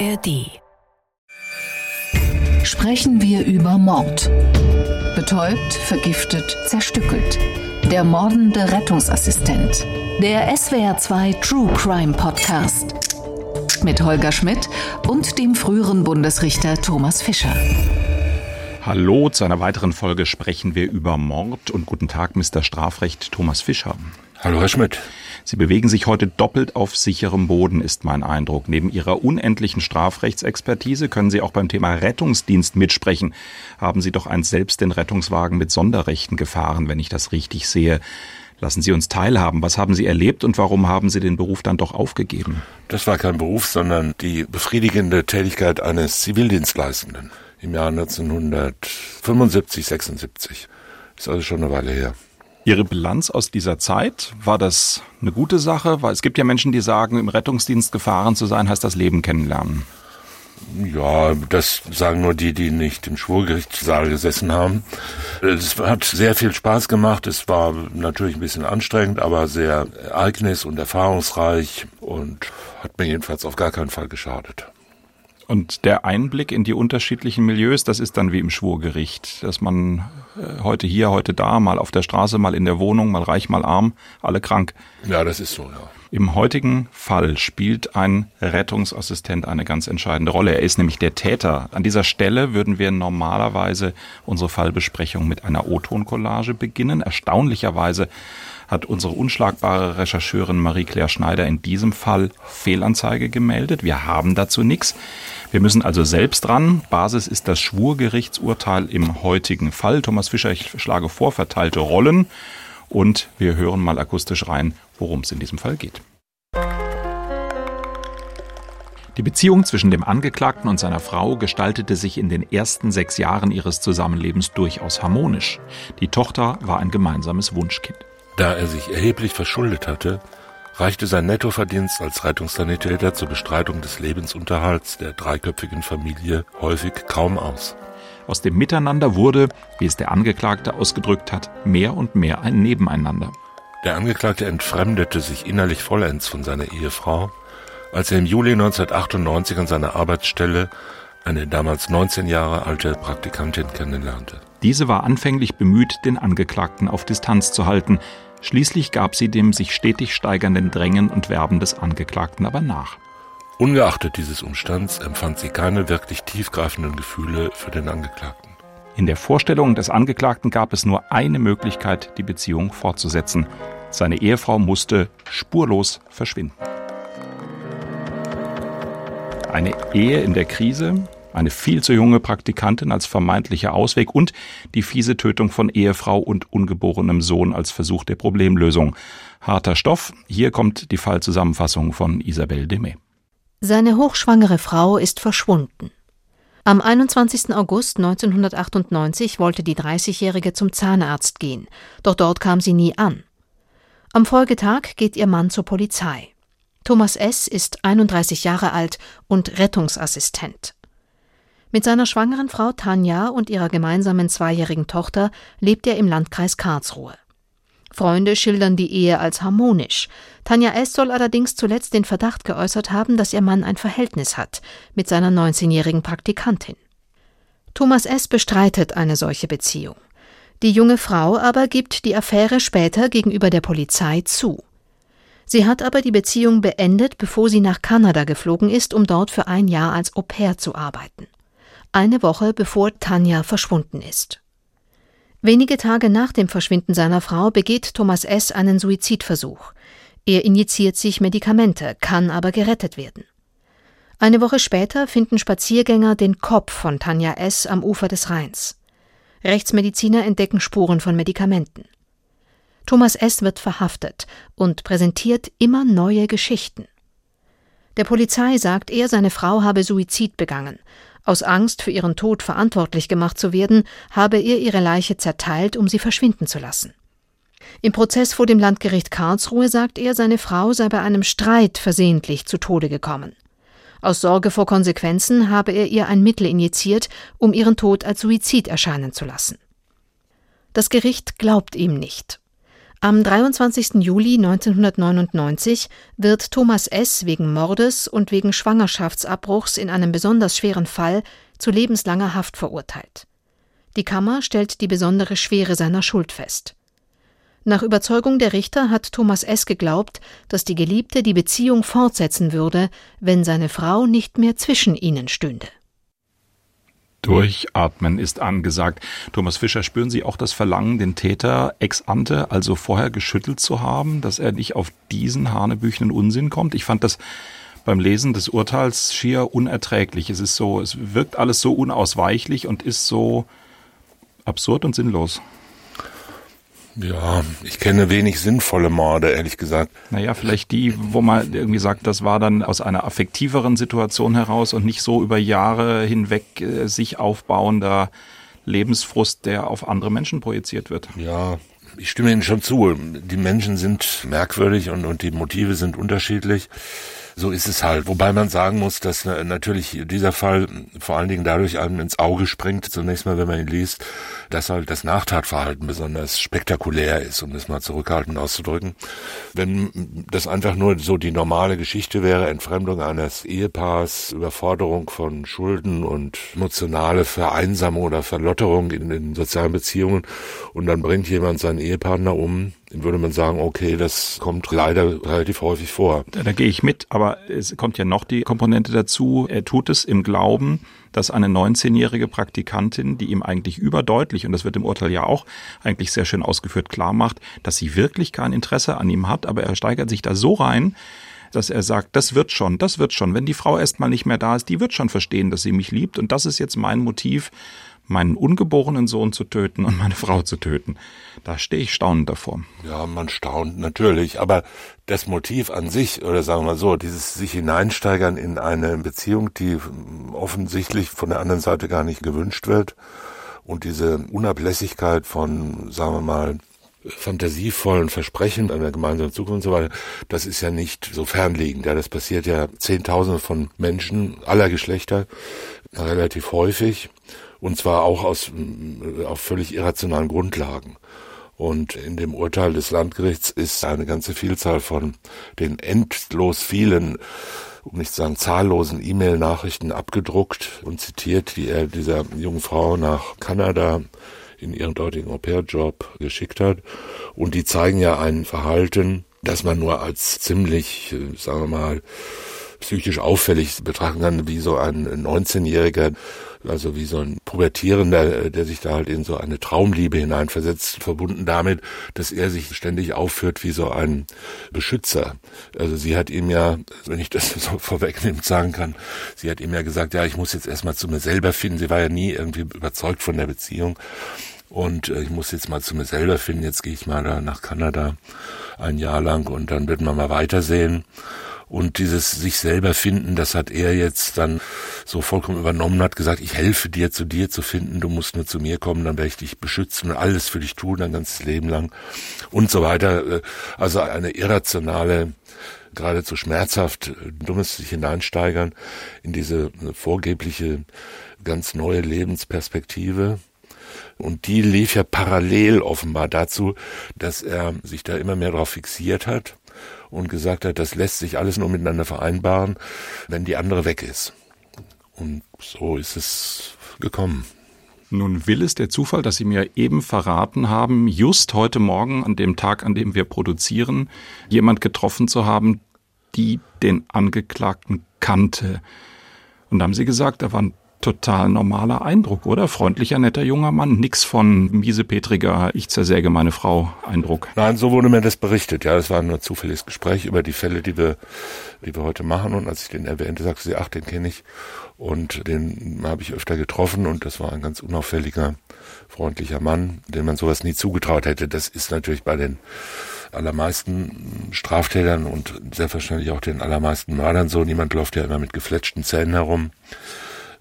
ARD. Sprechen wir über Mord. Betäubt, vergiftet, zerstückelt. Der mordende Rettungsassistent. Der SWR2 True Crime Podcast. Mit Holger Schmidt und dem früheren Bundesrichter Thomas Fischer. Hallo, zu einer weiteren Folge sprechen wir über Mord und guten Tag, Mr. Strafrecht Thomas Fischer. Hallo, Herr Schmidt. Sie bewegen sich heute doppelt auf sicherem Boden, ist mein Eindruck. Neben Ihrer unendlichen Strafrechtsexpertise können Sie auch beim Thema Rettungsdienst mitsprechen. Haben Sie doch einst selbst den Rettungswagen mit Sonderrechten gefahren, wenn ich das richtig sehe. Lassen Sie uns teilhaben. Was haben Sie erlebt und warum haben Sie den Beruf dann doch aufgegeben? Das war kein Beruf, sondern die befriedigende Tätigkeit eines Zivildienstleistenden im Jahr 1975, 76. Ist also schon eine Weile her. Ihre Bilanz aus dieser Zeit, war das eine gute Sache? Weil es gibt ja Menschen, die sagen, im Rettungsdienst gefahren zu sein, heißt das Leben kennenlernen. Ja, das sagen nur die, die nicht im Schwurgerichtssaal gesessen haben. Es hat sehr viel Spaß gemacht. Es war natürlich ein bisschen anstrengend, aber sehr ereignis- und erfahrungsreich und hat mir jedenfalls auf gar keinen Fall geschadet. Und der Einblick in die unterschiedlichen Milieus, das ist dann wie im Schwurgericht, dass man äh, heute hier, heute da, mal auf der Straße, mal in der Wohnung, mal reich, mal arm, alle krank. Ja, das ist so, ja. Im heutigen Fall spielt ein Rettungsassistent eine ganz entscheidende Rolle. Er ist nämlich der Täter. An dieser Stelle würden wir normalerweise unsere Fallbesprechung mit einer O-Ton-Collage beginnen. Erstaunlicherweise hat unsere unschlagbare Rechercheurin Marie-Claire Schneider in diesem Fall Fehlanzeige gemeldet. Wir haben dazu nichts. Wir müssen also selbst ran. Basis ist das Schwurgerichtsurteil im heutigen Fall. Thomas Fischer, ich schlage vor, verteilte Rollen und wir hören mal akustisch rein, worum es in diesem Fall geht. Die Beziehung zwischen dem Angeklagten und seiner Frau gestaltete sich in den ersten sechs Jahren ihres Zusammenlebens durchaus harmonisch. Die Tochter war ein gemeinsames Wunschkind. Da er sich erheblich verschuldet hatte, reichte sein Nettoverdienst als Rettungssanitäter zur Bestreitung des Lebensunterhalts der dreiköpfigen Familie häufig kaum aus. Aus dem Miteinander wurde, wie es der Angeklagte ausgedrückt hat, mehr und mehr ein Nebeneinander. Der Angeklagte entfremdete sich innerlich vollends von seiner Ehefrau, als er im Juli 1998 an seiner Arbeitsstelle eine damals 19 Jahre alte Praktikantin kennenlernte. Diese war anfänglich bemüht, den Angeklagten auf Distanz zu halten. Schließlich gab sie dem sich stetig steigernden Drängen und Werben des Angeklagten aber nach. Ungeachtet dieses Umstands empfand sie keine wirklich tiefgreifenden Gefühle für den Angeklagten. In der Vorstellung des Angeklagten gab es nur eine Möglichkeit, die Beziehung fortzusetzen. Seine Ehefrau musste spurlos verschwinden. Eine Ehe in der Krise, eine viel zu junge Praktikantin als vermeintlicher Ausweg und die fiese Tötung von Ehefrau und ungeborenem Sohn als Versuch der Problemlösung. Harter Stoff. Hier kommt die Fallzusammenfassung von Isabelle Demey. Seine hochschwangere Frau ist verschwunden. Am 21. August 1998 wollte die 30-Jährige zum Zahnarzt gehen, doch dort kam sie nie an. Am Folgetag geht ihr Mann zur Polizei. Thomas S. ist 31 Jahre alt und Rettungsassistent. Mit seiner schwangeren Frau Tanja und ihrer gemeinsamen zweijährigen Tochter lebt er im Landkreis Karlsruhe. Freunde schildern die Ehe als harmonisch. Tanja S. soll allerdings zuletzt den Verdacht geäußert haben, dass ihr Mann ein Verhältnis hat mit seiner 19-jährigen Praktikantin. Thomas S. bestreitet eine solche Beziehung. Die junge Frau aber gibt die Affäre später gegenüber der Polizei zu. Sie hat aber die Beziehung beendet, bevor sie nach Kanada geflogen ist, um dort für ein Jahr als Au pair zu arbeiten. Eine Woche bevor Tanja verschwunden ist. Wenige Tage nach dem Verschwinden seiner Frau begeht Thomas S. einen Suizidversuch. Er injiziert sich Medikamente, kann aber gerettet werden. Eine Woche später finden Spaziergänger den Kopf von Tanja S. am Ufer des Rheins. Rechtsmediziner entdecken Spuren von Medikamenten. Thomas S. wird verhaftet und präsentiert immer neue Geschichten. Der Polizei sagt er, seine Frau habe Suizid begangen. Aus Angst, für ihren Tod verantwortlich gemacht zu werden, habe er ihre Leiche zerteilt, um sie verschwinden zu lassen. Im Prozess vor dem Landgericht Karlsruhe sagt er, seine Frau sei bei einem Streit versehentlich zu Tode gekommen. Aus Sorge vor Konsequenzen habe er ihr ein Mittel injiziert, um ihren Tod als Suizid erscheinen zu lassen. Das Gericht glaubt ihm nicht. Am 23. Juli 1999 wird Thomas S. wegen Mordes und wegen Schwangerschaftsabbruchs in einem besonders schweren Fall zu lebenslanger Haft verurteilt. Die Kammer stellt die besondere Schwere seiner Schuld fest. Nach Überzeugung der Richter hat Thomas S. geglaubt, dass die Geliebte die Beziehung fortsetzen würde, wenn seine Frau nicht mehr zwischen ihnen stünde. Durchatmen ist angesagt. Thomas Fischer, spüren Sie auch das Verlangen, den Täter ex ante, also vorher geschüttelt zu haben, dass er nicht auf diesen hanebüchenden Unsinn kommt? Ich fand das beim Lesen des Urteils schier unerträglich. Es ist so, es wirkt alles so unausweichlich und ist so absurd und sinnlos. Ja, ich kenne wenig sinnvolle Morde, ehrlich gesagt. Naja, vielleicht die, wo man irgendwie sagt, das war dann aus einer affektiveren Situation heraus und nicht so über Jahre hinweg äh, sich aufbauender Lebensfrust, der auf andere Menschen projiziert wird. Ja, ich stimme Ihnen schon zu. Die Menschen sind merkwürdig und, und die Motive sind unterschiedlich so ist es halt. Wobei man sagen muss, dass natürlich dieser Fall vor allen Dingen dadurch einem ins Auge springt, zunächst mal, wenn man ihn liest, dass halt das Nachtatverhalten besonders spektakulär ist, um das mal zurückhaltend auszudrücken. Wenn das einfach nur so die normale Geschichte wäre, Entfremdung eines Ehepaars, Überforderung von Schulden und emotionale Vereinsamung oder Verlotterung in den sozialen Beziehungen und dann bringt jemand seinen Ehepartner um, würde man sagen, okay, das kommt leider relativ häufig vor. Da, da gehe ich mit, aber es kommt ja noch die Komponente dazu. Er tut es im Glauben, dass eine 19-jährige Praktikantin, die ihm eigentlich überdeutlich, und das wird im Urteil ja auch eigentlich sehr schön ausgeführt, klar macht, dass sie wirklich kein Interesse an ihm hat, aber er steigert sich da so rein, dass er sagt, das wird schon, das wird schon. Wenn die Frau erstmal nicht mehr da ist, die wird schon verstehen, dass sie mich liebt. Und das ist jetzt mein Motiv, meinen ungeborenen Sohn zu töten und meine Frau zu töten. Da stehe ich staunend davor. Ja, man staunt natürlich, aber das Motiv an sich, oder sagen wir mal so, dieses sich hineinsteigern in eine Beziehung, die offensichtlich von der anderen Seite gar nicht gewünscht wird, und diese Unablässigkeit von, sagen wir mal, fantasievollen Versprechen einer gemeinsamen Zukunft und so weiter, das ist ja nicht so fernliegend. Ja, das passiert ja Zehntausende von Menschen aller Geschlechter relativ häufig und zwar auch aus äh, auf völlig irrationalen Grundlagen. Und in dem Urteil des Landgerichts ist eine ganze Vielzahl von den endlos vielen, um nicht zu sagen zahllosen E-Mail-Nachrichten abgedruckt und zitiert, die er dieser jungen Frau nach Kanada in ihren dortigen Au-pair-Job geschickt hat. Und die zeigen ja ein Verhalten, das man nur als ziemlich, äh, sagen wir mal, psychisch auffällig betrachten kann, wie so ein 19-Jähriger also wie so ein Pubertierender, der sich da halt in so eine Traumliebe hineinversetzt, verbunden damit, dass er sich ständig aufführt wie so ein Beschützer. Also sie hat ihm ja, wenn ich das so vorwegnehmend sagen kann, sie hat ihm ja gesagt, ja, ich muss jetzt erstmal zu mir selber finden. Sie war ja nie irgendwie überzeugt von der Beziehung. Und äh, ich muss jetzt mal zu mir selber finden. Jetzt gehe ich mal da nach Kanada ein Jahr lang und dann wird man mal weitersehen. Und dieses sich selber finden, das hat er jetzt dann so vollkommen übernommen, hat gesagt, ich helfe dir, zu dir zu finden, du musst nur zu mir kommen, dann werde ich dich beschützen und alles für dich tun, dein ganzes Leben lang und so weiter. Also eine irrationale, geradezu schmerzhaft dummes sich hineinsteigern in diese vorgebliche ganz neue Lebensperspektive. Und die lief ja parallel offenbar dazu, dass er sich da immer mehr darauf fixiert hat und gesagt hat, das lässt sich alles nur miteinander vereinbaren, wenn die andere weg ist. Und so ist es gekommen. Nun will es der Zufall, dass Sie mir eben verraten haben, just heute Morgen, an dem Tag, an dem wir produzieren, jemand getroffen zu haben, die den Angeklagten kannte. Und da haben Sie gesagt, da waren total normaler Eindruck, oder? Freundlicher, netter junger Mann, nix von miesepetriger, ich zersäge meine Frau Eindruck. Nein, so wurde mir das berichtet. Ja, das war nur zufälliges Gespräch über die Fälle, die wir, die wir heute machen. Und als ich den erwähnte, sagte sie, ach, den kenne ich. Und den habe ich öfter getroffen und das war ein ganz unauffälliger, freundlicher Mann, dem man sowas nie zugetraut hätte. Das ist natürlich bei den allermeisten Straftätern und selbstverständlich auch den allermeisten Mördern so. Niemand läuft ja immer mit gefletschten Zähnen herum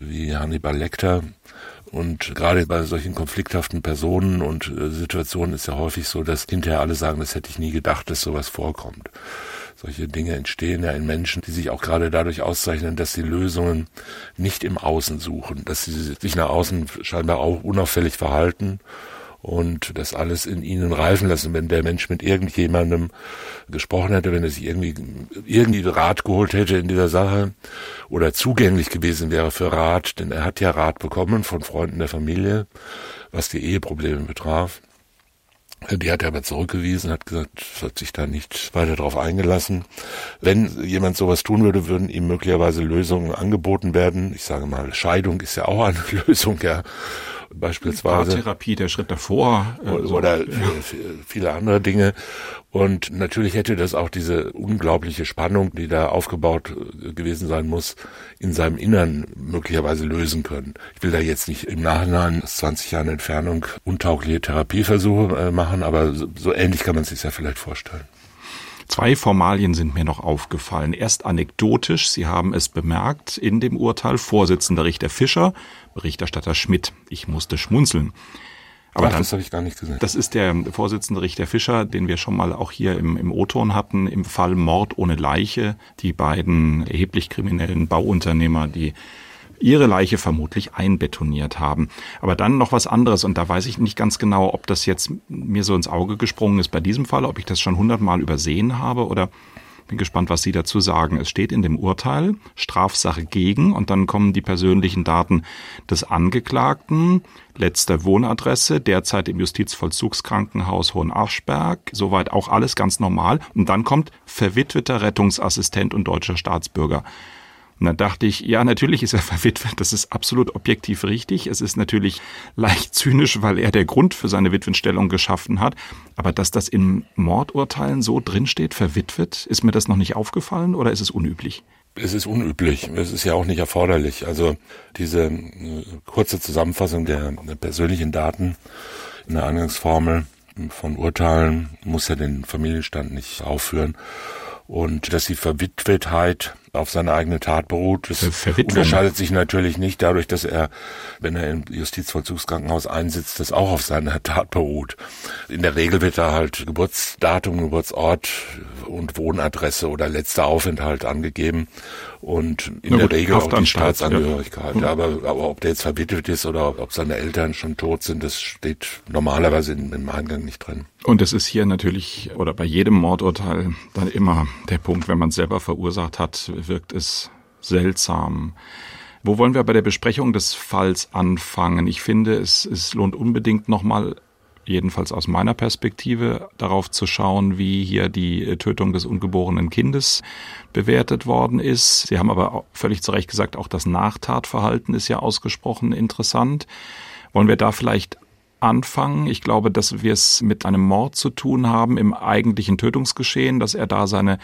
wie Hannibal Lecter. Und gerade bei solchen konflikthaften Personen und äh, Situationen ist ja häufig so, dass hinterher alle sagen, das hätte ich nie gedacht, dass sowas vorkommt. Solche Dinge entstehen ja in Menschen, die sich auch gerade dadurch auszeichnen, dass sie Lösungen nicht im Außen suchen, dass sie sich nach außen scheinbar auch unauffällig verhalten und das alles in ihnen reifen lassen. Wenn der Mensch mit irgendjemandem gesprochen hätte, wenn er sich irgendwie, irgendwie Rat geholt hätte in dieser Sache oder zugänglich gewesen wäre für Rat, denn er hat ja Rat bekommen von Freunden der Familie, was die Eheprobleme betraf. Die hat er aber zurückgewiesen, hat gesagt, hat sich da nicht weiter darauf eingelassen. Wenn jemand sowas tun würde, würden ihm möglicherweise Lösungen angeboten werden. Ich sage mal, Scheidung ist ja auch eine Lösung, ja beispielsweise. Paartherapie, der Schritt davor. Äh, oder, so. oder viele andere Dinge. Und natürlich hätte das auch diese unglaubliche Spannung, die da aufgebaut äh, gewesen sein muss, in seinem Innern möglicherweise lösen können. Ich will da jetzt nicht im Nachhinein, 20 Jahre Entfernung, untaugliche Therapieversuche äh, machen, aber so, so ähnlich kann man es sich ja vielleicht vorstellen. Zwei Formalien sind mir noch aufgefallen. Erst anekdotisch, Sie haben es bemerkt, in dem Urteil Vorsitzender Richter Fischer, Berichterstatter Schmidt. Ich musste schmunzeln. Aber Ach, dann, das habe ich gar nicht gesehen. Das ist der Vorsitzende Richter Fischer, den wir schon mal auch hier im, im O-Ton hatten, im Fall Mord ohne Leiche. Die beiden erheblich kriminellen Bauunternehmer, die ihre Leiche vermutlich einbetoniert haben. Aber dann noch was anderes und da weiß ich nicht ganz genau, ob das jetzt mir so ins Auge gesprungen ist bei diesem Fall, ob ich das schon hundertmal übersehen habe oder bin gespannt, was Sie dazu sagen. Es steht in dem Urteil Strafsache gegen und dann kommen die persönlichen Daten des Angeklagten, letzte Wohnadresse, derzeit im Justizvollzugskrankenhaus Hohenaschberg, soweit auch alles ganz normal. Und dann kommt verwitweter Rettungsassistent und deutscher Staatsbürger. Und dann dachte ich, ja, natürlich ist er verwitwet, das ist absolut objektiv richtig. Es ist natürlich leicht zynisch, weil er der Grund für seine Witwenstellung geschaffen hat. Aber dass das in Mordurteilen so drinsteht, verwitwet, ist mir das noch nicht aufgefallen oder ist es unüblich? Es ist unüblich. Es ist ja auch nicht erforderlich. Also diese äh, kurze Zusammenfassung der, persönlichen Daten in der Eingangsformel von Urteilen muss ja den Familienstand nicht aufführen. Und dass die Verwitwetheit auf seine eigene Tat beruht. Das unterscheidet sich natürlich nicht dadurch, dass er, wenn er im Justizvollzugskrankenhaus einsitzt, das auch auf seiner Tat beruht. In der Regel wird da halt Geburtsdatum, Geburtsort und Wohnadresse oder letzter Aufenthalt angegeben und in gut, der Regel auch die Staatsangehörigkeit. Ja. Aber, aber ob der jetzt verwitwet ist oder ob seine Eltern schon tot sind, das steht normalerweise im Eingang nicht drin. Und es ist hier natürlich oder bei jedem Mordurteil dann immer der Punkt, wenn man es selber verursacht hat, wirkt es seltsam. Wo wollen wir bei der Besprechung des Falls anfangen? Ich finde, es, es lohnt unbedingt nochmal, jedenfalls aus meiner Perspektive, darauf zu schauen, wie hier die Tötung des ungeborenen Kindes bewertet worden ist. Sie haben aber völlig zu Recht gesagt, auch das Nachtatverhalten ist ja ausgesprochen interessant. Wollen wir da vielleicht anfangen. Ich glaube, dass wir es mit einem Mord zu tun haben im eigentlichen Tötungsgeschehen, dass er da seine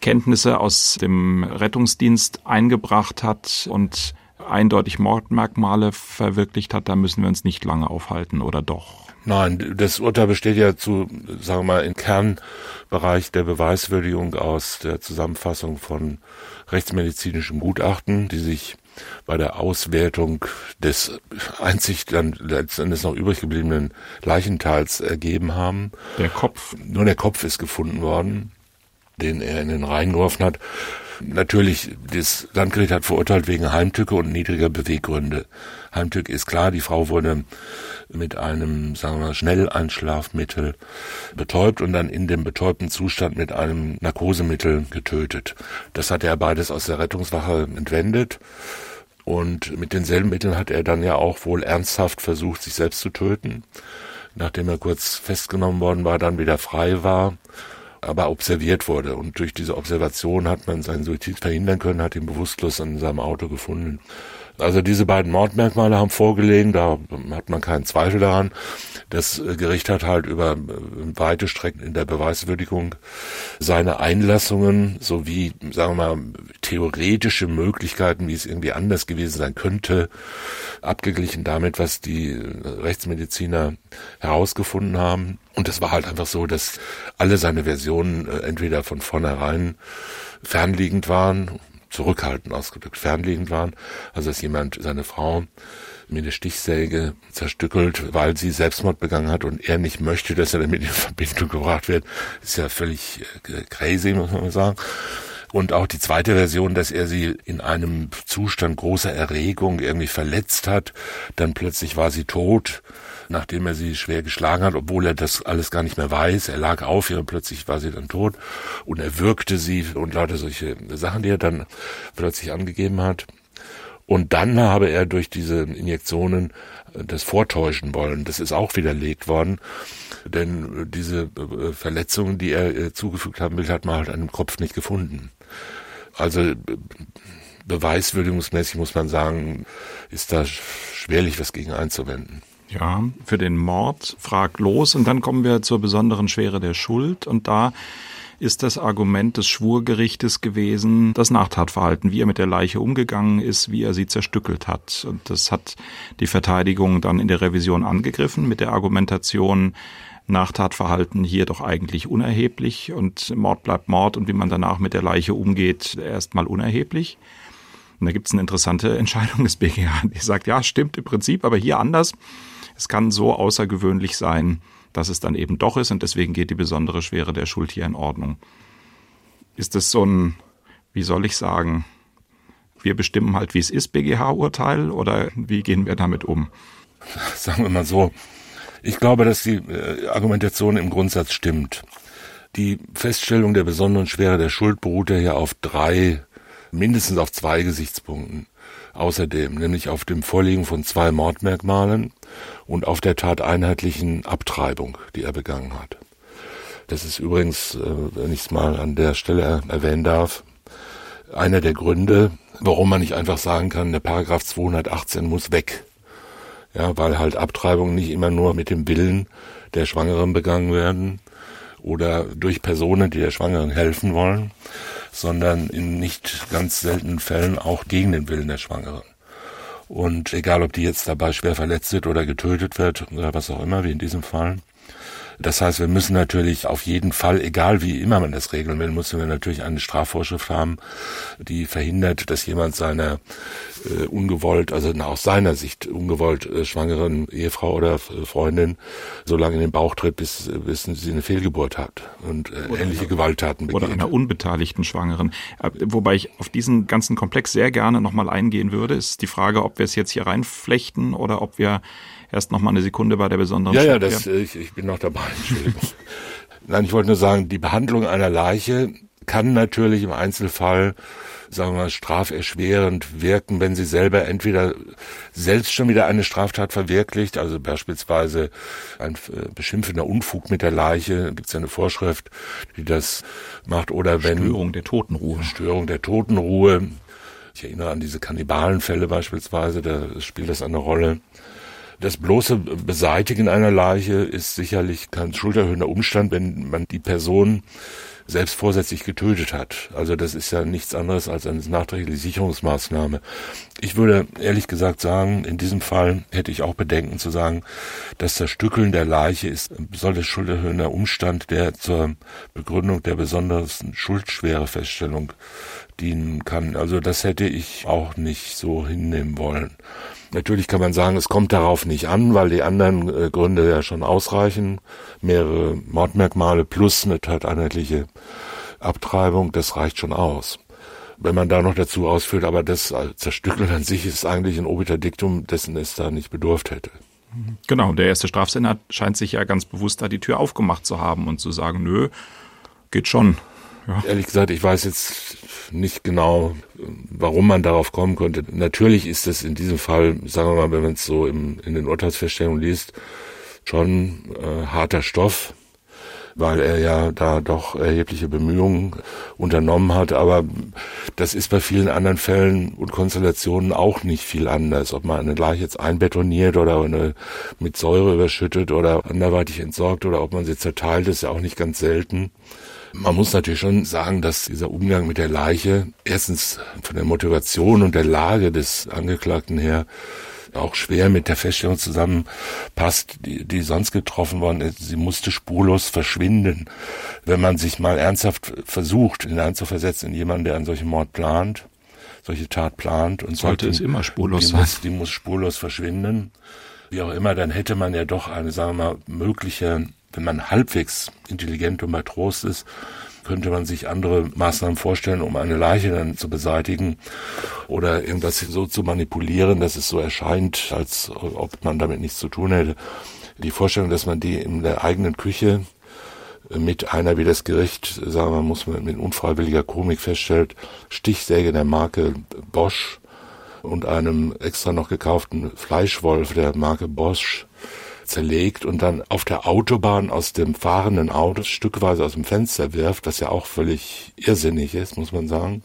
Kenntnisse aus dem Rettungsdienst eingebracht hat und eindeutig Mordmerkmale verwirklicht hat, da müssen wir uns nicht lange aufhalten, oder doch? Nein, das Urteil besteht ja zu, sagen wir mal, im Kernbereich der Beweiswürdigung aus der Zusammenfassung von rechtsmedizinischem Gutachten, die sich bei der Auswertung des einzig dann letztendlich noch übrig gebliebenen Leichenteils ergeben haben. Der Kopf. Nur der Kopf ist gefunden worden, den er in den Rhein geworfen hat. Natürlich, das Landgericht hat verurteilt wegen Heimtücke und niedriger Beweggründe. Heimtücke ist klar, die Frau wurde mit einem, sagen wir Schnelleinschlafmittel betäubt und dann in dem betäubten Zustand mit einem Narkosemittel getötet. Das hat er beides aus der Rettungswache entwendet. Und mit denselben Mitteln hat er dann ja auch wohl ernsthaft versucht, sich selbst zu töten. Nachdem er kurz festgenommen worden war, dann wieder frei war, aber observiert wurde. Und durch diese Observation hat man seinen Suizid verhindern können, hat ihn bewusstlos an seinem Auto gefunden. Also diese beiden Mordmerkmale haben vorgelegen, da hat man keinen Zweifel daran. Das Gericht hat halt über weite Strecken in der Beweiswürdigung seine Einlassungen sowie, sagen wir mal, theoretische Möglichkeiten, wie es irgendwie anders gewesen sein könnte, abgeglichen damit, was die Rechtsmediziner herausgefunden haben. Und es war halt einfach so, dass alle seine Versionen äh, entweder von vornherein fernliegend waren zurückhaltend ausgedrückt, fernliegend waren. Also dass jemand seine Frau mit der Stichsäge zerstückelt, weil sie Selbstmord begangen hat und er nicht möchte, dass er damit in Verbindung gebracht wird, ist ja völlig äh, crazy, muss man sagen. Und auch die zweite Version, dass er sie in einem Zustand großer Erregung irgendwie verletzt hat, dann plötzlich war sie tot, nachdem er sie schwer geschlagen hat, obwohl er das alles gar nicht mehr weiß. Er lag auf ihr und plötzlich war sie dann tot und er wirkte sie und lauter solche Sachen, die er dann plötzlich angegeben hat. Und dann habe er durch diese Injektionen das vortäuschen wollen. Das ist auch widerlegt worden. Denn diese äh, Verletzungen, die er äh, zugefügt haben will, hat man halt an dem Kopf nicht gefunden. Also beweiswürdigungsmäßig muss man sagen, ist da schwerlich was gegen einzuwenden. Ja, für den Mord fraglos. Und dann kommen wir zur besonderen Schwere der Schuld. Und da ist das Argument des Schwurgerichtes gewesen, das Nachtatverhalten, wie er mit der Leiche umgegangen ist, wie er sie zerstückelt hat. Und das hat die Verteidigung dann in der Revision angegriffen mit der Argumentation, Nachtatverhalten hier doch eigentlich unerheblich und Mord bleibt Mord und wie man danach mit der Leiche umgeht, erstmal unerheblich. Und da gibt es eine interessante Entscheidung des BGH, die sagt, ja, stimmt im Prinzip, aber hier anders. Es kann so außergewöhnlich sein, dass es dann eben doch ist und deswegen geht die besondere Schwere der Schuld hier in Ordnung. Ist das so ein, wie soll ich sagen, wir bestimmen halt, wie es ist, BGH-Urteil oder wie gehen wir damit um? Sagen wir mal so, ich glaube, dass die äh, Argumentation im Grundsatz stimmt. Die Feststellung der besonderen Schwere der Schuld beruht ja hier auf drei, mindestens auf zwei Gesichtspunkten. Außerdem, nämlich auf dem Vorliegen von zwei Mordmerkmalen und auf der tateinheitlichen Abtreibung, die er begangen hat. Das ist übrigens, äh, wenn ich es mal an der Stelle erwähnen darf, einer der Gründe, warum man nicht einfach sagen kann, der Paragraph 218 muss weg. Ja, weil halt Abtreibungen nicht immer nur mit dem Willen der Schwangeren begangen werden oder durch Personen, die der Schwangeren helfen wollen, sondern in nicht ganz seltenen Fällen auch gegen den Willen der Schwangeren. Und egal, ob die jetzt dabei schwer verletzt wird oder getötet wird oder was auch immer, wie in diesem Fall, das heißt, wir müssen natürlich auf jeden Fall, egal wie immer man das regeln will, müssen wir natürlich eine Strafvorschrift haben, die verhindert, dass jemand seiner äh, ungewollt, also aus seiner Sicht ungewollt äh, schwangeren Ehefrau oder Freundin so lange in den Bauch tritt, bis, bis sie eine Fehlgeburt hat und äh, ähnliche Gewalttaten begeht. Oder einer unbeteiligten Schwangeren. Äh, wobei ich auf diesen ganzen Komplex sehr gerne nochmal eingehen würde, ist die Frage, ob wir es jetzt hier reinflechten oder ob wir erst noch mal eine Sekunde bei der besonderen Ja, ja, das, ich, ich bin noch dabei. Entschuldigung. Nein, ich wollte nur sagen, die Behandlung einer Leiche kann natürlich im Einzelfall, sagen wir mal, straferschwerend wirken, wenn sie selber entweder selbst schon wieder eine Straftat verwirklicht, also beispielsweise ein äh, beschimpfender Unfug mit der Leiche, gibt es ja eine Vorschrift, die das macht, oder wenn... Störung der Totenruhe. Störung der Totenruhe. Ich erinnere an diese Kannibalenfälle beispielsweise, da spielt das eine Rolle. Das bloße Beseitigen einer Leiche ist sicherlich kein schulterhöhender Umstand, wenn man die Person selbst vorsätzlich getötet hat. Also das ist ja nichts anderes als eine nachträgliche Sicherungsmaßnahme. Ich würde ehrlich gesagt sagen, in diesem Fall hätte ich auch Bedenken zu sagen, dass das Stückeln der Leiche ist ein besonders schulterhöhender Umstand, der zur Begründung der besonderen Schuldschwere Feststellung dienen kann. Also das hätte ich auch nicht so hinnehmen wollen. Natürlich kann man sagen, es kommt darauf nicht an, weil die anderen äh, Gründe ja schon ausreichen. Mehrere Mordmerkmale plus eine tateinheitliche Abtreibung, das reicht schon aus. Wenn man da noch dazu ausführt, aber das Zerstückeln an sich ist eigentlich ein obiter Diktum, dessen es da nicht bedurft hätte. Genau, der erste Strafsenat scheint sich ja ganz bewusst da die Tür aufgemacht zu haben und zu sagen, nö, geht schon. Ja. Ehrlich gesagt, ich weiß jetzt nicht genau, warum man darauf kommen konnte. Natürlich ist es in diesem Fall, sagen wir mal, wenn man es so im, in den Urteilsfeststellungen liest, schon äh, harter Stoff, weil er ja da doch erhebliche Bemühungen unternommen hat. Aber das ist bei vielen anderen Fällen und Konstellationen auch nicht viel anders. Ob man eine Leiche jetzt einbetoniert oder eine, mit Säure überschüttet oder anderweitig entsorgt oder ob man sie zerteilt, ist ja auch nicht ganz selten. Man muss natürlich schon sagen, dass dieser Umgang mit der Leiche erstens von der Motivation und der Lage des Angeklagten her auch schwer mit der Feststellung zusammenpasst, die, die sonst getroffen worden ist. Sie musste spurlos verschwinden. Wenn man sich mal ernsthaft versucht, hineinzuversetzen in jemanden, der einen solchen Mord plant, solche Tat plant und sollte es immer spurlos die sein. Muss, die muss spurlos verschwinden. Wie auch immer, dann hätte man ja doch eine, sagen wir mal, mögliche wenn man halbwegs intelligent und bei Trost ist, könnte man sich andere Maßnahmen vorstellen, um eine Leiche dann zu beseitigen oder irgendwas so zu manipulieren, dass es so erscheint, als ob man damit nichts zu tun hätte. Die Vorstellung, dass man die in der eigenen Küche mit einer, wie das Gericht, sagen wir, muss man mit unfreiwilliger Komik feststellt, Stichsäge der Marke Bosch und einem extra noch gekauften Fleischwolf der Marke Bosch zerlegt und dann auf der Autobahn aus dem fahrenden Auto stückweise aus dem Fenster wirft, was ja auch völlig irrsinnig ist, muss man sagen.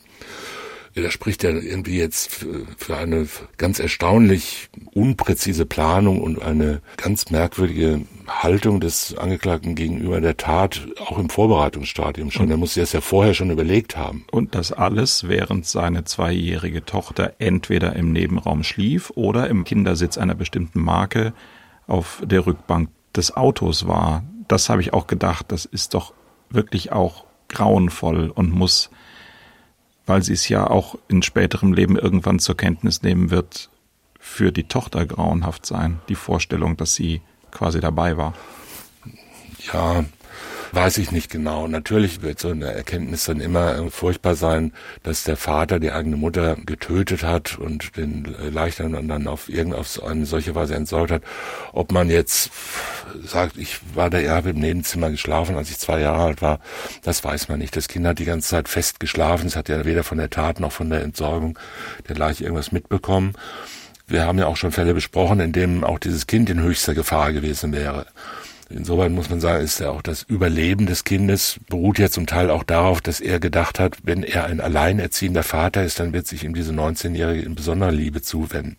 Da spricht ja irgendwie jetzt für eine ganz erstaunlich unpräzise Planung und eine ganz merkwürdige Haltung des Angeklagten gegenüber der Tat, auch im Vorbereitungsstadium schon. Er muss sich das ja vorher schon überlegt haben. Und das alles, während seine zweijährige Tochter entweder im Nebenraum schlief oder im Kindersitz einer bestimmten Marke auf der Rückbank des Autos war. Das habe ich auch gedacht, das ist doch wirklich auch grauenvoll und muss, weil sie es ja auch in späterem Leben irgendwann zur Kenntnis nehmen wird, für die Tochter grauenhaft sein. Die Vorstellung, dass sie quasi dabei war. Ja, Weiß ich nicht genau. Natürlich wird so eine Erkenntnis dann immer furchtbar sein, dass der Vater die eigene Mutter getötet hat und den Leichnam dann auf irgendeine solche Weise entsorgt hat. Ob man jetzt sagt, ich war da, ja, im Nebenzimmer geschlafen, als ich zwei Jahre alt war, das weiß man nicht. Das Kind hat die ganze Zeit fest geschlafen. Es hat ja weder von der Tat noch von der Entsorgung der Leiche irgendwas mitbekommen. Wir haben ja auch schon Fälle besprochen, in denen auch dieses Kind in höchster Gefahr gewesen wäre. Insoweit muss man sagen, ist ja auch das Überleben des Kindes beruht ja zum Teil auch darauf, dass er gedacht hat, wenn er ein alleinerziehender Vater ist, dann wird sich ihm diese 19-Jährige in besonderer Liebe zuwenden.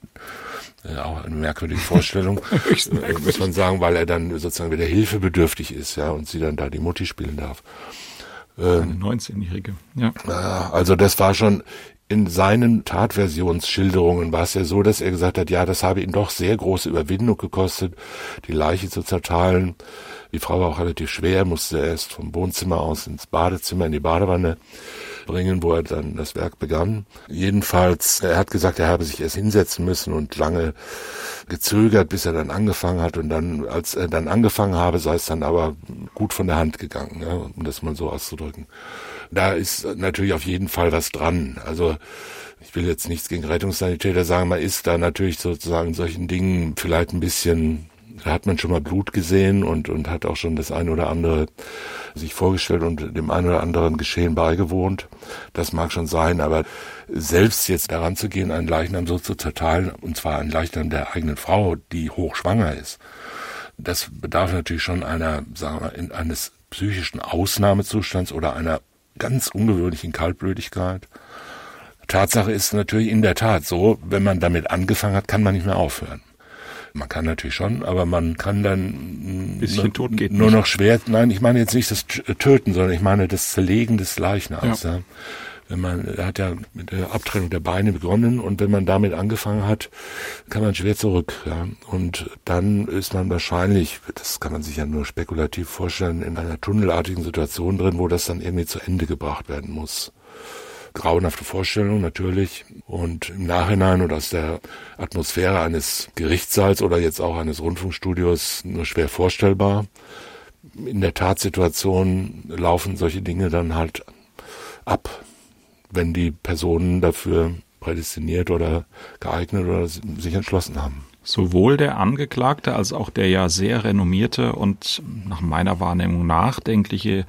Äh, auch eine merkwürdige Vorstellung, äh, muss man sagen, weil er dann sozusagen wieder hilfebedürftig ist, ja, und sie dann da die Mutti spielen darf. Eine 19-Jährige, ja. Also das war schon in seinen Tatversionsschilderungen war es ja so, dass er gesagt hat, ja, das habe ihn doch sehr große Überwindung gekostet, die Leiche zu zerteilen. Die Frau war auch relativ schwer, musste erst vom Wohnzimmer aus ins Badezimmer, in die Badewanne bringen, wo er dann das Werk begann. Jedenfalls, er hat gesagt, er habe sich erst hinsetzen müssen und lange gezögert, bis er dann angefangen hat. Und dann, als er dann angefangen habe, sei es dann aber gut von der Hand gegangen, ja, um das mal so auszudrücken da ist natürlich auf jeden Fall was dran. Also ich will jetzt nichts gegen Rettungssanitäter sagen, man ist da natürlich sozusagen in solchen Dingen vielleicht ein bisschen, da hat man schon mal Blut gesehen und, und hat auch schon das eine oder andere sich vorgestellt und dem einen oder anderen Geschehen beigewohnt. Das mag schon sein, aber selbst jetzt daran zu gehen, einen Leichnam so zu zerteilen, und zwar einen Leichnam der eigenen Frau, die hochschwanger ist, das bedarf natürlich schon einer, sagen wir, eines psychischen Ausnahmezustands oder einer ganz ungewöhnlichen Kaltblütigkeit. Tatsache ist natürlich in der Tat so, wenn man damit angefangen hat, kann man nicht mehr aufhören. Man kann natürlich schon, aber man kann dann bisschen tot geht nur nicht. noch schwer. Nein, ich meine jetzt nicht das Töten, sondern ich meine das Zerlegen des Leichnams. Ja. Ja wenn man, er hat ja mit der Abtrennung der Beine begonnen und wenn man damit angefangen hat, kann man schwer zurück. Ja. Und dann ist man wahrscheinlich, das kann man sich ja nur spekulativ vorstellen, in einer tunnelartigen Situation drin, wo das dann irgendwie zu Ende gebracht werden muss. Grauenhafte Vorstellung natürlich und im Nachhinein und aus der Atmosphäre eines Gerichtssaals oder jetzt auch eines Rundfunkstudios nur schwer vorstellbar. In der Tatsituation laufen solche Dinge dann halt ab wenn die Personen dafür prädestiniert oder geeignet oder sich entschlossen haben. Sowohl der Angeklagte als auch der ja sehr renommierte und nach meiner Wahrnehmung nachdenkliche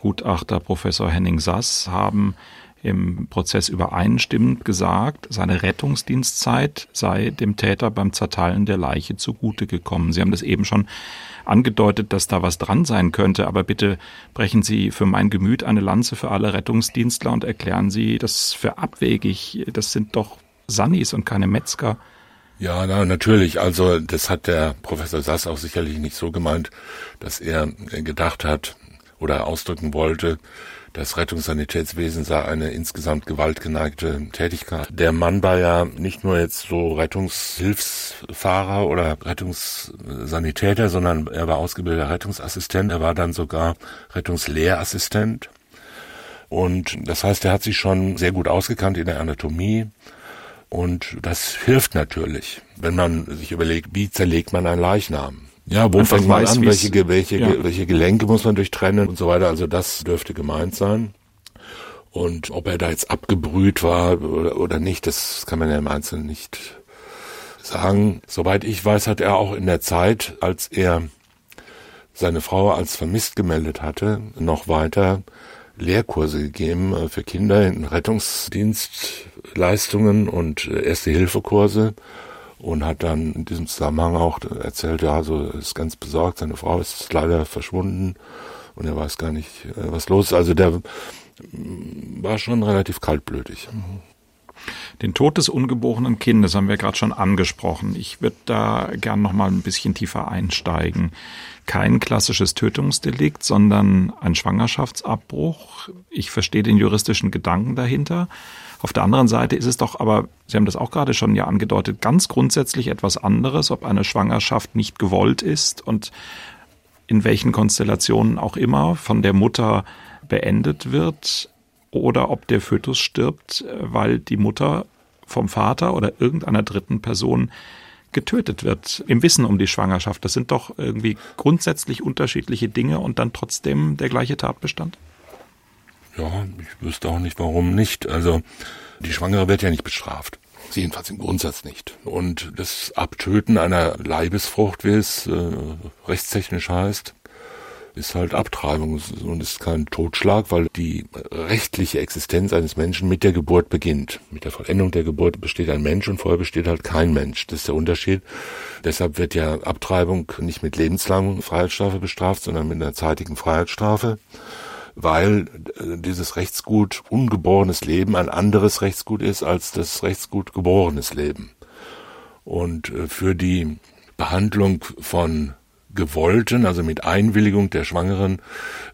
Gutachter Professor Henning Sass haben im Prozess übereinstimmend gesagt, seine Rettungsdienstzeit sei dem Täter beim Zerteilen der Leiche zugute gekommen. Sie haben das eben schon angedeutet, dass da was dran sein könnte, aber bitte brechen Sie für mein Gemüt eine Lanze für alle Rettungsdienstler und erklären Sie das für abwegig. Das sind doch Sannis und keine Metzger. Ja, na, natürlich. Also das hat der Professor Sass auch sicherlich nicht so gemeint, dass er gedacht hat oder ausdrücken wollte, das Rettungssanitätswesen sei eine insgesamt gewaltgeneigte Tätigkeit. Der Mann war ja nicht nur jetzt so Rettungshilfsfahrer oder Rettungssanitäter, sondern er war ausgebildeter Rettungsassistent. Er war dann sogar Rettungslehrassistent. Und das heißt, er hat sich schon sehr gut ausgekannt in der Anatomie. Und das hilft natürlich, wenn man sich überlegt, wie zerlegt man einen Leichnam. Ja, wo fängt man an? Welche, welche, ja. welche Gelenke muss man durchtrennen und so weiter. Also das dürfte gemeint sein. Und ob er da jetzt abgebrüht war oder, oder nicht, das kann man ja im Einzelnen nicht sagen. Soweit ich weiß, hat er auch in der Zeit, als er seine Frau als vermisst gemeldet hatte, noch weiter Lehrkurse gegeben äh, für Kinder in Rettungsdienstleistungen und äh, Erste-Hilfe-Kurse und hat dann in diesem Zusammenhang auch erzählt, ja, also ist ganz besorgt, seine Frau ist leider verschwunden und er weiß gar nicht, äh, was los ist. Also der mm, war schon relativ kaltblütig. Den Tod des ungeborenen Kindes haben wir gerade schon angesprochen. Ich würde da gern noch mal ein bisschen tiefer einsteigen. Kein klassisches Tötungsdelikt, sondern ein Schwangerschaftsabbruch. Ich verstehe den juristischen Gedanken dahinter. Auf der anderen Seite ist es doch aber, Sie haben das auch gerade schon ja angedeutet, ganz grundsätzlich etwas anderes, ob eine Schwangerschaft nicht gewollt ist und in welchen Konstellationen auch immer von der Mutter beendet wird oder ob der Fötus stirbt, weil die Mutter vom Vater oder irgendeiner dritten Person getötet wird im Wissen um die Schwangerschaft. Das sind doch irgendwie grundsätzlich unterschiedliche Dinge und dann trotzdem der gleiche Tatbestand. Ja, ich wüsste auch nicht, warum nicht. Also die Schwangere wird ja nicht bestraft. Jedenfalls im Grundsatz nicht. Und das Abtöten einer Leibesfrucht, wie es äh, rechtstechnisch heißt, ist halt Abtreibung und ist kein Totschlag, weil die rechtliche Existenz eines Menschen mit der Geburt beginnt. Mit der Vollendung der Geburt besteht ein Mensch und vorher besteht halt kein Mensch. Das ist der Unterschied. Deshalb wird ja Abtreibung nicht mit lebenslangen Freiheitsstrafe bestraft, sondern mit einer zeitigen Freiheitsstrafe weil äh, dieses Rechtsgut ungeborenes Leben ein anderes Rechtsgut ist als das Rechtsgut geborenes Leben. Und äh, für die Behandlung von gewollten, also mit Einwilligung der Schwangeren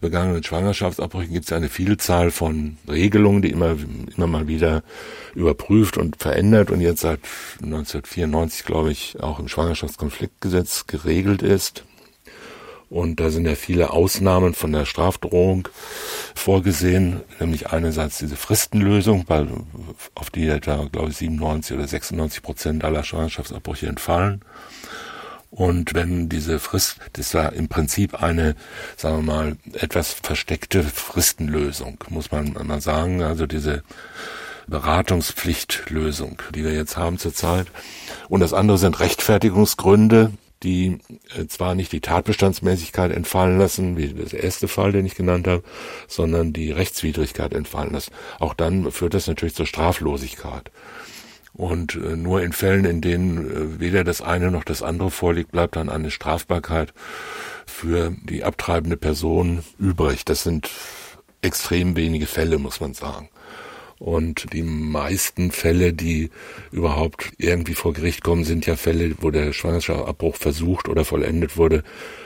begangenen Schwangerschaftsabbrüchen gibt es eine Vielzahl von Regelungen, die immer, immer mal wieder überprüft und verändert und jetzt seit 1994, glaube ich, auch im Schwangerschaftskonfliktgesetz geregelt ist. Und da sind ja viele Ausnahmen von der Strafdrohung vorgesehen, nämlich einerseits diese Fristenlösung, weil auf die da, glaube ich, 97 oder 96 Prozent aller Schwangerschaftsabbrüche entfallen. Und wenn diese Frist, das war im Prinzip eine, sagen wir mal, etwas versteckte Fristenlösung, muss man mal sagen. Also diese Beratungspflichtlösung, die wir jetzt haben zurzeit. Und das andere sind Rechtfertigungsgründe, die äh, zwar nicht die Tatbestandsmäßigkeit entfallen lassen, wie der erste Fall, den ich genannt habe, sondern die Rechtswidrigkeit entfallen lassen. Auch dann führt das natürlich zur Straflosigkeit. Und äh, nur in Fällen, in denen äh, weder das eine noch das andere vorliegt, bleibt dann eine Strafbarkeit für die abtreibende Person übrig. Das sind extrem wenige Fälle, muss man sagen. Und die meisten Fälle, die überhaupt irgendwie vor Gericht kommen, sind ja Fälle, wo der Schwangerschaftsabbruch versucht oder vollendet wurde,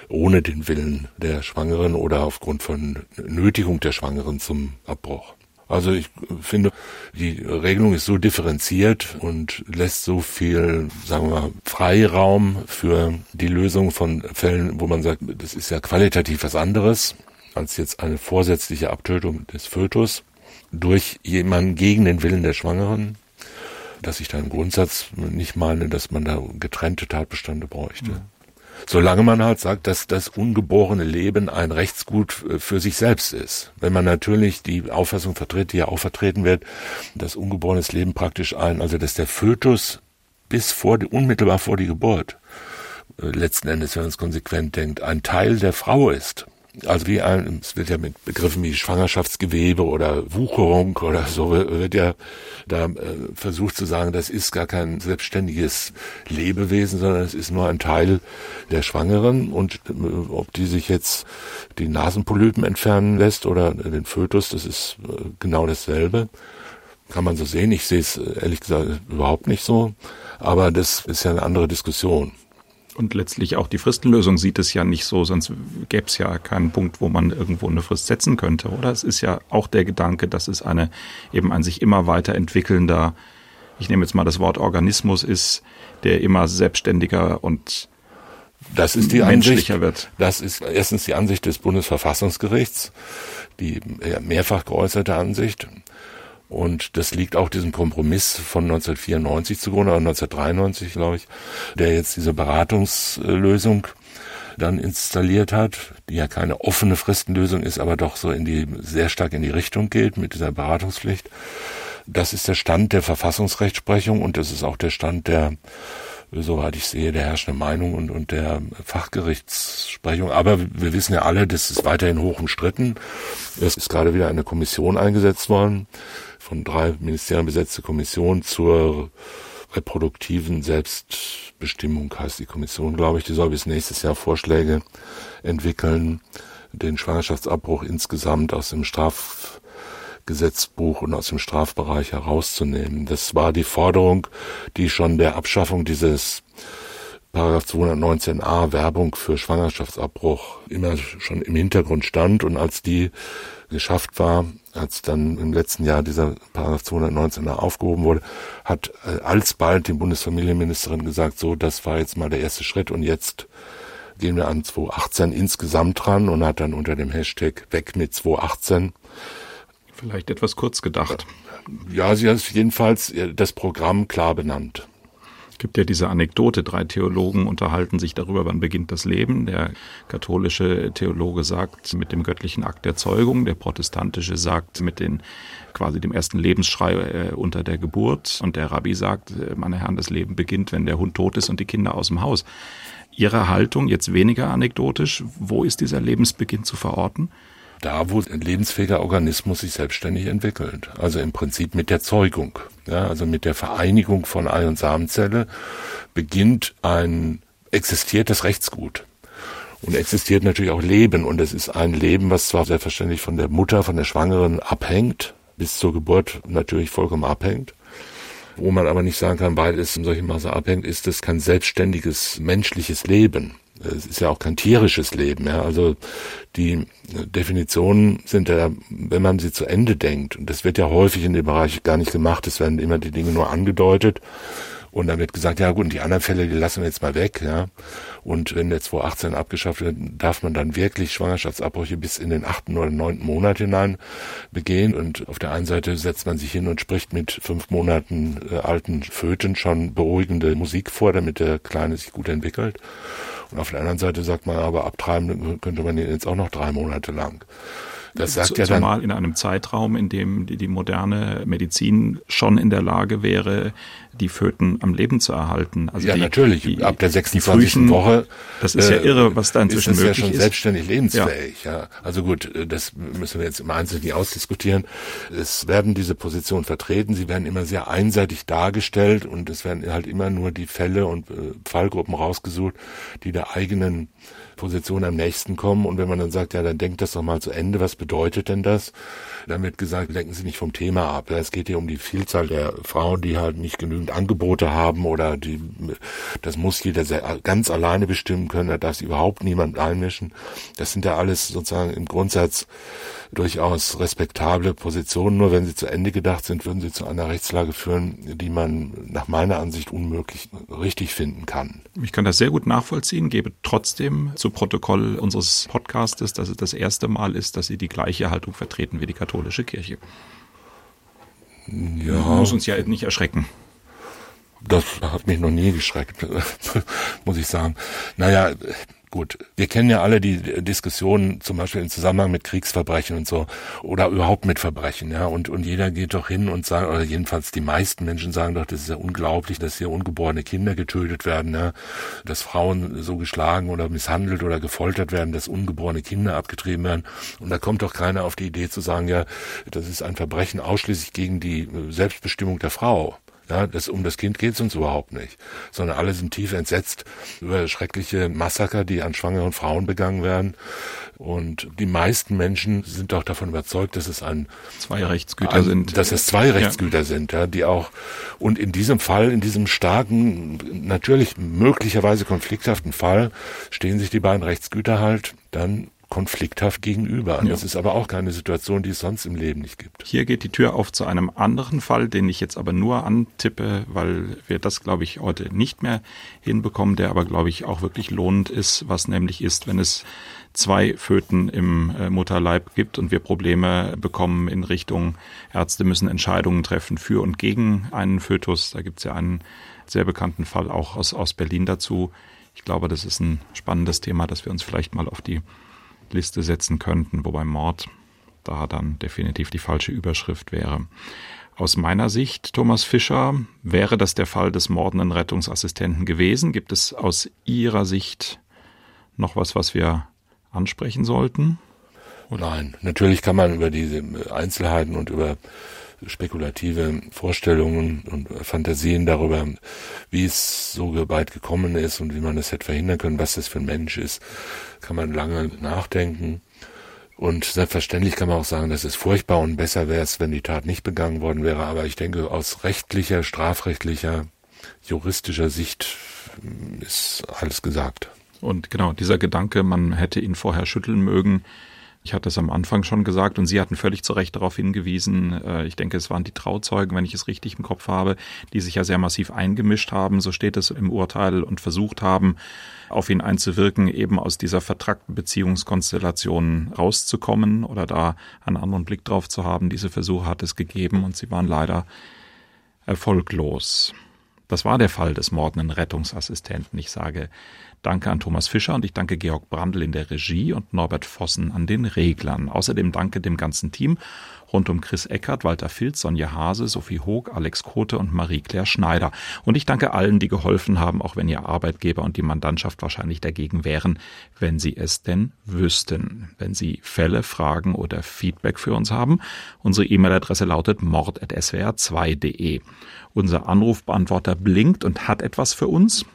ohne den Willen der Schwangeren oder aufgrund von Nötigung der Schwangeren zum Abbruch. Also ich finde, die Regelung ist so differenziert und lässt so viel, sagen wir mal, Freiraum für die Lösung von Fällen, wo man sagt, das ist ja qualitativ was anderes als jetzt eine vorsätzliche Abtötung des Fötus durch jemanden gegen den Willen der Schwangeren, dass ich da im Grundsatz nicht meine, dass man da getrennte Tatbestände bräuchte. Mhm. Solange man halt sagt, dass das ungeborene Leben ein Rechtsgut für sich selbst ist. Wenn man natürlich die Auffassung vertritt, die ja auch vertreten wird, dass ungeborenes Leben praktisch ein, also dass der Fötus bis vor die, unmittelbar vor die Geburt, äh, letzten Endes, wenn man es konsequent denkt, ein Teil der Frau ist also wie ein, es wird ja mit Begriffen wie Schwangerschaftsgewebe oder Wucherung oder so, wird ja da äh, versucht zu sagen, das ist gar kein selbstständiges Lebewesen, sondern es ist nur ein Teil der Schwangeren und äh, ob die sich jetzt die Nasenpolypen entfernen lässt oder den Fötus, das ist äh, genau dasselbe. Kann man so sehen. Ich sehe es ehrlich gesagt überhaupt nicht so. Aber das ist ja eine andere Diskussion. Und letztlich auch die Fristenlösung sieht es ja nicht so, sonst gäbe es ja keinen Punkt, wo man irgendwo eine Frist setzen könnte, oder? Es ist ja auch der Gedanke, dass es eine eben ein sich immer weiter entwickelnder, ich nehme jetzt mal das Wort Organismus ist, der immer selbstständiger und das ist die Ansicht, wird. Das ist erstens die Ansicht des Bundesverfassungsgerichts, die mehrfach geäußerte Ansicht. Und das liegt auch diesem Kompromiss von 1994 zugrunde, oder 1993, glaube ich, der jetzt diese Beratungslösung dann installiert hat, die ja keine offene Fristenlösung ist, aber doch so in die, sehr stark in die Richtung geht mit dieser Beratungspflicht. Das ist der Stand der Verfassungsrechtsprechung und das ist auch der Stand der soweit ich sehe, der herrschende Meinung und, und der Fachgerichtssprechung. Aber wir wissen ja alle, das ist weiterhin hoch umstritten. Es ist gerade wieder eine Kommission eingesetzt worden, von drei Ministerien besetzte Kommission zur reproduktiven Selbstbestimmung heißt die Kommission, glaube ich. Die soll bis nächstes Jahr Vorschläge entwickeln, den Schwangerschaftsabbruch insgesamt aus dem Straf Gesetzbuch und aus dem Strafbereich herauszunehmen. Das war die Forderung, die schon der Abschaffung dieses Paragraph 219a Werbung für Schwangerschaftsabbruch immer schon im Hintergrund stand und als die geschafft war, als dann im letzten Jahr dieser Paragraph 219a aufgehoben wurde, hat äh, alsbald die Bundesfamilienministerin gesagt, so, das war jetzt mal der erste Schritt und jetzt gehen wir an 2018 insgesamt dran und hat dann unter dem Hashtag weg mit 2018 Vielleicht etwas kurz gedacht. Ja, sie hat jedenfalls äh, das Programm klar benannt. Es gibt ja diese Anekdote, drei Theologen unterhalten sich darüber, wann beginnt das Leben. Der katholische Theologe sagt mit dem göttlichen Akt der Zeugung, der protestantische sagt mit den quasi dem ersten Lebensschrei äh, unter der Geburt und der Rabbi sagt, äh, meine Herren, das Leben beginnt, wenn der Hund tot ist und die Kinder aus dem Haus. Ihre Haltung jetzt weniger anekdotisch, wo ist dieser Lebensbeginn zu verorten? Da, wo ein lebensfähiger Organismus sich selbstständig entwickelt. Also im Prinzip mit der Zeugung. Ja, also mit der Vereinigung von Ei- und Samenzelle beginnt ein existiertes Rechtsgut. Und existiert natürlich auch Leben. Und es ist ein Leben, was zwar selbstverständlich von der Mutter, von der Schwangeren abhängt, bis zur Geburt natürlich vollkommen abhängt. Wo man aber nicht sagen kann, weil es in solchem Maße abhängt, ist es kein selbstständiges menschliches Leben es ist ja auch kein tierisches Leben. Ja. Also die Definitionen sind ja, wenn man sie zu Ende denkt, und das wird ja häufig in dem Bereich gar nicht gemacht, es werden immer die Dinge nur angedeutet. Und dann wird gesagt, ja gut, und die anderen Fälle, die lassen wir jetzt mal weg, ja. Und wenn der 2018 abgeschafft wird, darf man dann wirklich Schwangerschaftsabbrüche bis in den achten oder neunten Monat hinein begehen. Und auf der einen Seite setzt man sich hin und spricht mit fünf Monaten äh, alten Föten schon beruhigende Musik vor, damit der Kleine sich gut entwickelt. Und auf der anderen Seite sagt man aber, abtreiben könnte man ihn jetzt auch noch drei Monate lang. Das sagt ja dann, Zumal in einem Zeitraum, in dem die, die moderne Medizin schon in der Lage wäre, die Föten am Leben zu erhalten. Also ja, die, natürlich. Die, Ab der 26. Frühen, Woche. Das ist ja äh, irre, was da inzwischen ist möglich ist. Das ja schon selbstständig lebensfähig. Ja. ja. Also gut, äh, das müssen wir jetzt im Einzelnen nicht ausdiskutieren. Es werden diese Positionen vertreten. Sie werden immer sehr einseitig dargestellt und es werden halt immer nur die Fälle und äh, Fallgruppen rausgesucht, die der eigenen Position am nächsten kommen. Und wenn man dann sagt, ja, dann denkt das doch mal zu Ende, was bedeutet denn das? Dann wird gesagt, lenken Sie nicht vom Thema ab. Es geht hier um die Vielzahl der Frauen, die halt nicht genügend Angebote haben oder die, das muss jeder ganz alleine bestimmen können, da darf sich überhaupt niemand einmischen. Das sind ja alles sozusagen im Grundsatz durchaus respektable Positionen. Nur wenn sie zu Ende gedacht sind, würden sie zu einer Rechtslage führen, die man nach meiner Ansicht unmöglich richtig finden kann. Ich kann das sehr gut nachvollziehen, gebe trotzdem zu Protokoll unseres Podcastes, dass es das erste Mal ist, dass Sie die gleiche Haltung vertreten wie die katholische Kirche. Ja. Muss uns ja nicht erschrecken. Das hat mich noch nie geschreckt, muss ich sagen. Naja, Gut, wir kennen ja alle die Diskussionen zum Beispiel im Zusammenhang mit Kriegsverbrechen und so oder überhaupt mit Verbrechen, ja. Und, und jeder geht doch hin und sagt, oder jedenfalls die meisten Menschen sagen doch, das ist ja unglaublich, dass hier ungeborene Kinder getötet werden, ja. Dass Frauen so geschlagen oder misshandelt oder gefoltert werden, dass ungeborene Kinder abgetrieben werden. Und da kommt doch keiner auf die Idee zu sagen, ja, das ist ein Verbrechen ausschließlich gegen die Selbstbestimmung der Frau. Ja, das, um das Kind geht's uns überhaupt nicht. Sondern alle sind tief entsetzt über schreckliche Massaker, die an schwangeren Frauen begangen werden. Und die meisten Menschen sind auch davon überzeugt, dass es ein zwei Rechtsgüter ein, sind. Dass es zwei Rechtsgüter ja. sind, ja, die auch und in diesem Fall, in diesem starken, natürlich möglicherweise konflikthaften Fall, stehen sich die beiden Rechtsgüter halt dann konflikthaft gegenüber. Ja. Das ist aber auch keine Situation, die es sonst im Leben nicht gibt. Hier geht die Tür auf zu einem anderen Fall, den ich jetzt aber nur antippe, weil wir das, glaube ich, heute nicht mehr hinbekommen, der aber, glaube ich, auch wirklich lohnend ist, was nämlich ist, wenn es zwei Föten im äh, Mutterleib gibt und wir Probleme bekommen in Richtung Ärzte müssen Entscheidungen treffen für und gegen einen Fötus. Da gibt es ja einen sehr bekannten Fall auch aus, aus Berlin dazu Ich glaube, das ist ein spannendes Thema, das wir uns vielleicht mal auf die Liste setzen könnten, wobei Mord da dann definitiv die falsche Überschrift wäre. Aus meiner Sicht, Thomas Fischer, wäre das der Fall des mordenden Rettungsassistenten gewesen. Gibt es aus Ihrer Sicht noch was, was wir ansprechen sollten? Nein, natürlich kann man über diese Einzelheiten und über spekulative Vorstellungen und Fantasien darüber, wie es so weit gekommen ist und wie man es hätte verhindern können, was das für ein Mensch ist, kann man lange nachdenken. Und selbstverständlich kann man auch sagen, dass es furchtbar und besser wäre es, wenn die Tat nicht begangen worden wäre. Aber ich denke, aus rechtlicher, strafrechtlicher, juristischer Sicht ist alles gesagt. Und genau, dieser Gedanke, man hätte ihn vorher schütteln mögen, ich hatte es am Anfang schon gesagt und Sie hatten völlig zu Recht darauf hingewiesen. Äh, ich denke, es waren die Trauzeugen, wenn ich es richtig im Kopf habe, die sich ja sehr massiv eingemischt haben, so steht es im Urteil, und versucht haben, auf ihn einzuwirken, eben aus dieser vertrackten Beziehungskonstellation rauszukommen oder da einen anderen Blick drauf zu haben. Diese Versuche hat es gegeben und sie waren leider erfolglos. Das war der Fall des mordenden Rettungsassistenten. Ich sage Danke an Thomas Fischer und ich danke Georg Brandl in der Regie und Norbert Vossen an den Reglern. Außerdem danke dem ganzen Team rund um Chris Eckert, Walter Filz, Sonja Hase, Sophie Hoog, Alex Kote und Marie-Claire Schneider. Und ich danke allen, die geholfen haben, auch wenn ihr Arbeitgeber und die Mandantschaft wahrscheinlich dagegen wären, wenn sie es denn wüssten. Wenn Sie Fälle, Fragen oder Feedback für uns haben, unsere E-Mail-Adresse lautet mord.swr2.de. Unser Anrufbeantworter blinkt und hat etwas für uns.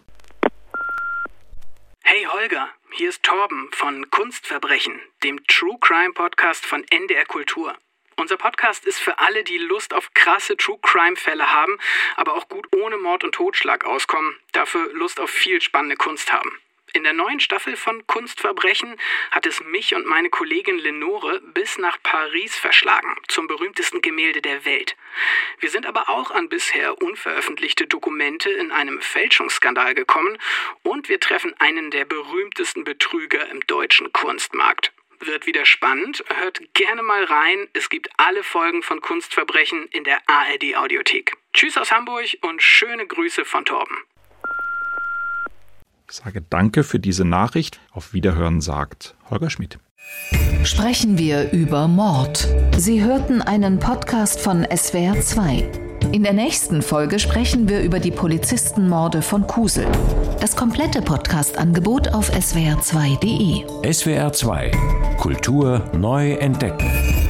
Holger, hier ist Torben von Kunstverbrechen, dem True Crime Podcast von NDR Kultur. Unser Podcast ist für alle, die Lust auf krasse True Crime Fälle haben, aber auch gut ohne Mord und Totschlag auskommen, dafür Lust auf viel spannende Kunst haben. In der neuen Staffel von Kunstverbrechen hat es mich und meine Kollegin Lenore bis nach Paris verschlagen, zum berühmtesten Gemälde der Welt. Wir sind aber auch an bisher unveröffentlichte Dokumente in einem Fälschungsskandal gekommen und wir treffen einen der berühmtesten Betrüger im deutschen Kunstmarkt. Wird wieder spannend. Hört gerne mal rein. Es gibt alle Folgen von Kunstverbrechen in der ARD Audiothek. Tschüss aus Hamburg und schöne Grüße von Torben. Sage Danke für diese Nachricht. Auf Wiederhören sagt Holger Schmidt. Sprechen wir über Mord. Sie hörten einen Podcast von SWR2. In der nächsten Folge sprechen wir über die Polizistenmorde von Kusel. Das komplette Podcast-Angebot auf swr2.de. SWR2 Kultur neu entdecken.